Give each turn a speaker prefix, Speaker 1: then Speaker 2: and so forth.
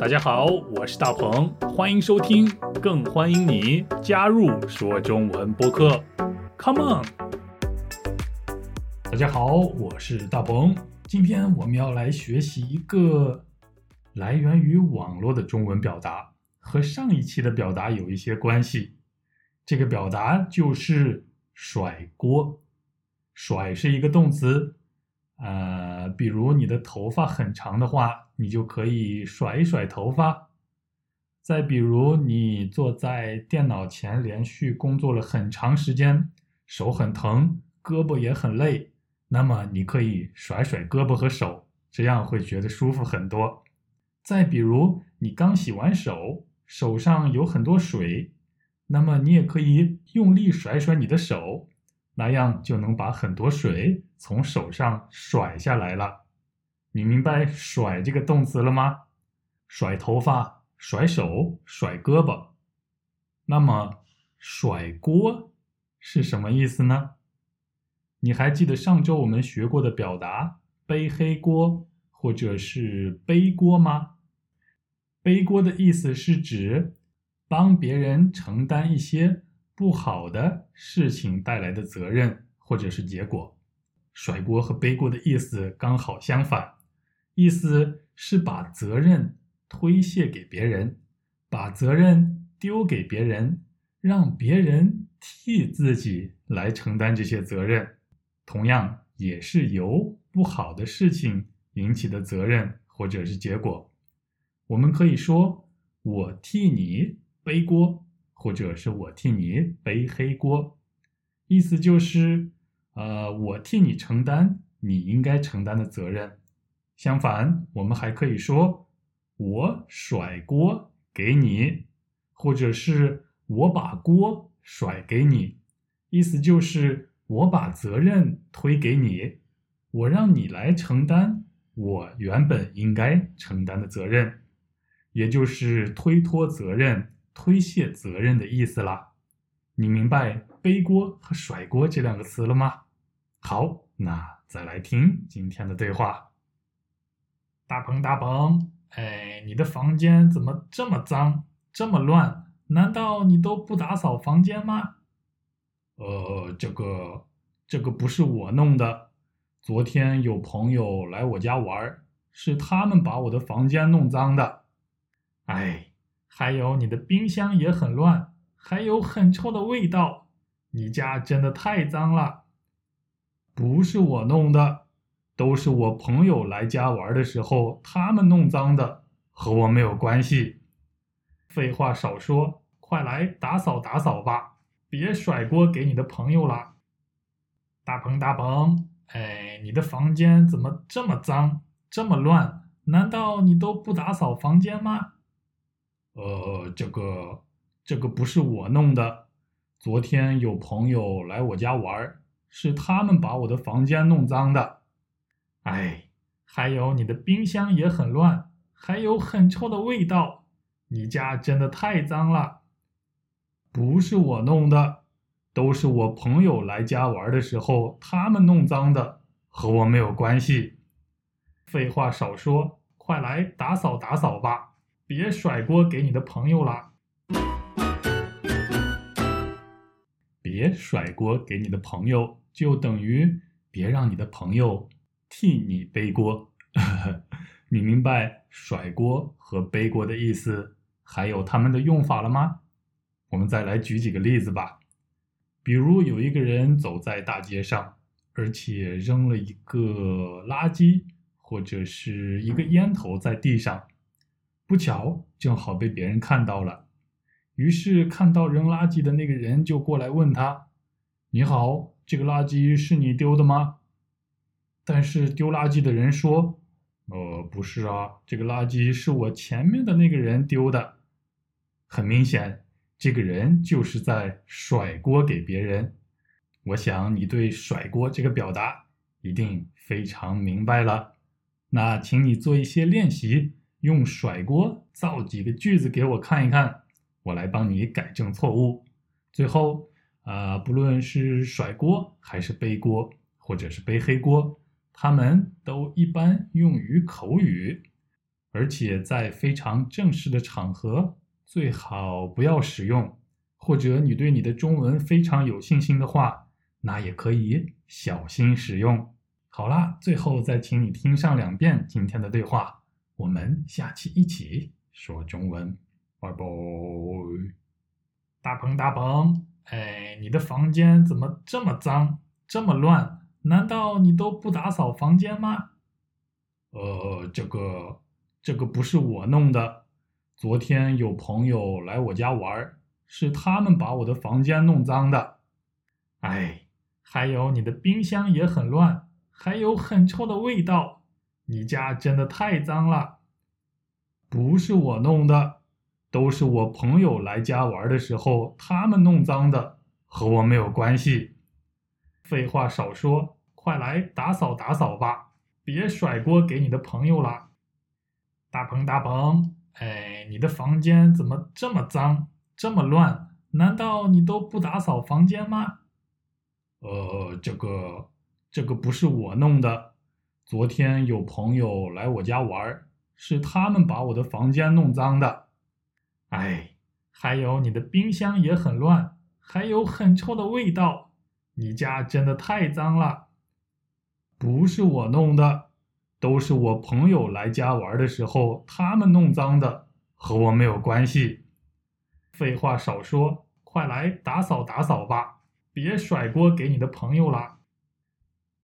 Speaker 1: 大家好，我是大鹏，欢迎收听，更欢迎你加入说中文播客，Come on！大家好，我是大鹏，今天我们要来学习一个来源于网络的中文表达，和上一期的表达有一些关系。这个表达就是甩锅，甩是一个动词。呃，比如你的头发很长的话，你就可以甩一甩头发。再比如你坐在电脑前连续工作了很长时间，手很疼，胳膊也很累，那么你可以甩甩胳膊和手，这样会觉得舒服很多。再比如你刚洗完手，手上有很多水，那么你也可以用力甩甩你的手。那样就能把很多水从手上甩下来了。你明白“甩”这个动词了吗？甩头发、甩手、甩胳膊。那么“甩锅”是什么意思呢？你还记得上周我们学过的表达“背黑锅”或者是“背锅”吗？背锅的意思是指帮别人承担一些。不好的事情带来的责任或者是结果，甩锅和背锅的意思刚好相反，意思是把责任推卸给别人，把责任丢给别人，让别人替自己来承担这些责任，同样也是由不好的事情引起的责任或者是结果。我们可以说：“我替你背锅。”或者是我替你背黑锅，意思就是，呃，我替你承担你应该承担的责任。相反，我们还可以说，我甩锅给你，或者是我把锅甩给你，意思就是我把责任推给你，我让你来承担我原本应该承担的责任，也就是推脱责任。推卸责任的意思啦，你明白背锅和甩锅这两个词了吗？好，那再来听今天的对话。大鹏，大鹏，哎，你的房间怎么这么脏，这么乱？难道你都不打扫房间吗？呃，这个，这个不是我弄的。昨天有朋友来我家玩，是他们把我的房间弄脏的。哎。还有你的冰箱也很乱，还有很臭的味道，你家真的太脏了。不是我弄的，都是我朋友来家玩的时候他们弄脏的，和我没有关系。废话少说，快来打扫打扫吧，别甩锅给你的朋友了。大鹏大鹏，哎，你的房间怎么这么脏，这么乱？难道你都不打扫房间吗？呃，这个这个不是我弄的。昨天有朋友来我家玩，是他们把我的房间弄脏的。哎，还有你的冰箱也很乱，还有很臭的味道，你家真的太脏了。不是我弄的，都是我朋友来家玩的时候他们弄脏的，和我没有关系。废话少说，快来打扫打扫吧。别甩锅给你的朋友啦！别甩锅给你的朋友，就等于别让你的朋友替你背锅。你明白甩锅和背锅的意思，还有他们的用法了吗？我们再来举几个例子吧。比如有一个人走在大街上，而且扔了一个垃圾或者是一个烟头在地上。不巧，正好被别人看到了，于是看到扔垃圾的那个人就过来问他：“你好，这个垃圾是你丢的吗？”但是丢垃圾的人说：“呃，不是啊，这个垃圾是我前面的那个人丢的。”很明显，这个人就是在甩锅给别人。我想你对“甩锅”这个表达一定非常明白了。那请你做一些练习。用甩锅造几个句子给我看一看，我来帮你改正错误。最后，啊，不论是甩锅还是背锅，或者是背黑锅，他们都一般用于口语，而且在非常正式的场合最好不要使用。或者你对你的中文非常有信心的话，那也可以小心使用。好啦，最后再请你听上两遍今天的对话，我们下期一起说中文，拜拜。大鹏，大鹏，哎，你的房间怎么这么脏，这么乱？难道你都不打扫房间吗？呃，这个，这个不是我弄的。昨天有朋友来我家玩。是他们把我的房间弄脏的，哎，还有你的冰箱也很乱，还有很臭的味道，你家真的太脏了。不是我弄的，都是我朋友来家玩的时候他们弄脏的，和我没有关系。废话少说，快来打扫打扫吧，别甩锅给你的朋友了。大鹏大鹏，哎，你的房间怎么这么脏？这么乱，难道你都不打扫房间吗？呃，这个，这个不是我弄的。昨天有朋友来我家玩，是他们把我的房间弄脏的。哎，还有你的冰箱也很乱，还有很臭的味道，你家真的太脏了。不是我弄的，都是我朋友来家玩的时候他们弄脏的，和我没有关系。废话少说，快来打扫打扫吧，别甩锅给你的朋友了。